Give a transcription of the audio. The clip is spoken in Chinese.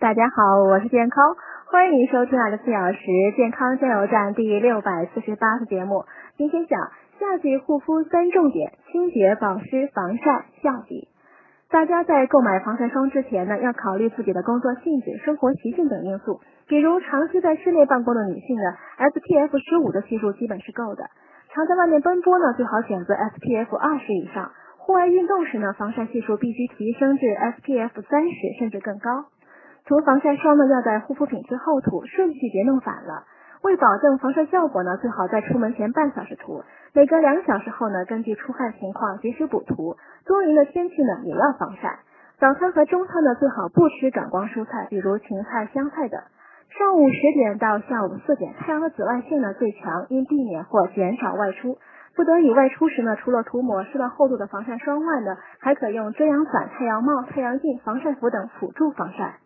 大家好，我是健康，欢迎您收听二十四小时健康加油站第六百四十八次节目。今天讲夏季护肤三重点：清洁、保湿、防晒，夏季。大家在购买防晒霜之前呢，要考虑自己的工作性质、生活习性等因素。比如长期在室内办公的女性呢，SPF 十五的系数基本是够的。常在外面奔波呢，最好选择 SPF 二十以上。户外运动时呢，防晒系数必须提升至 SPF 三十甚至更高。涂防晒霜呢，要在护肤品之后涂，顺序别弄反了。为保证防晒效果呢，最好在出门前半小时涂，每隔两小时后呢，根据出汗情况及时补涂。多云的天气呢，也要防晒。早餐和中餐呢，最好不吃感光蔬菜，比如芹菜、香菜等。上午十点到下午四点，太阳的紫外线呢最强，应避免或减少外出。不得已外出时呢，除了涂抹适当厚度的防晒霜外呢，还可用遮阳伞、太阳帽、太阳镜、防晒服等辅助防晒。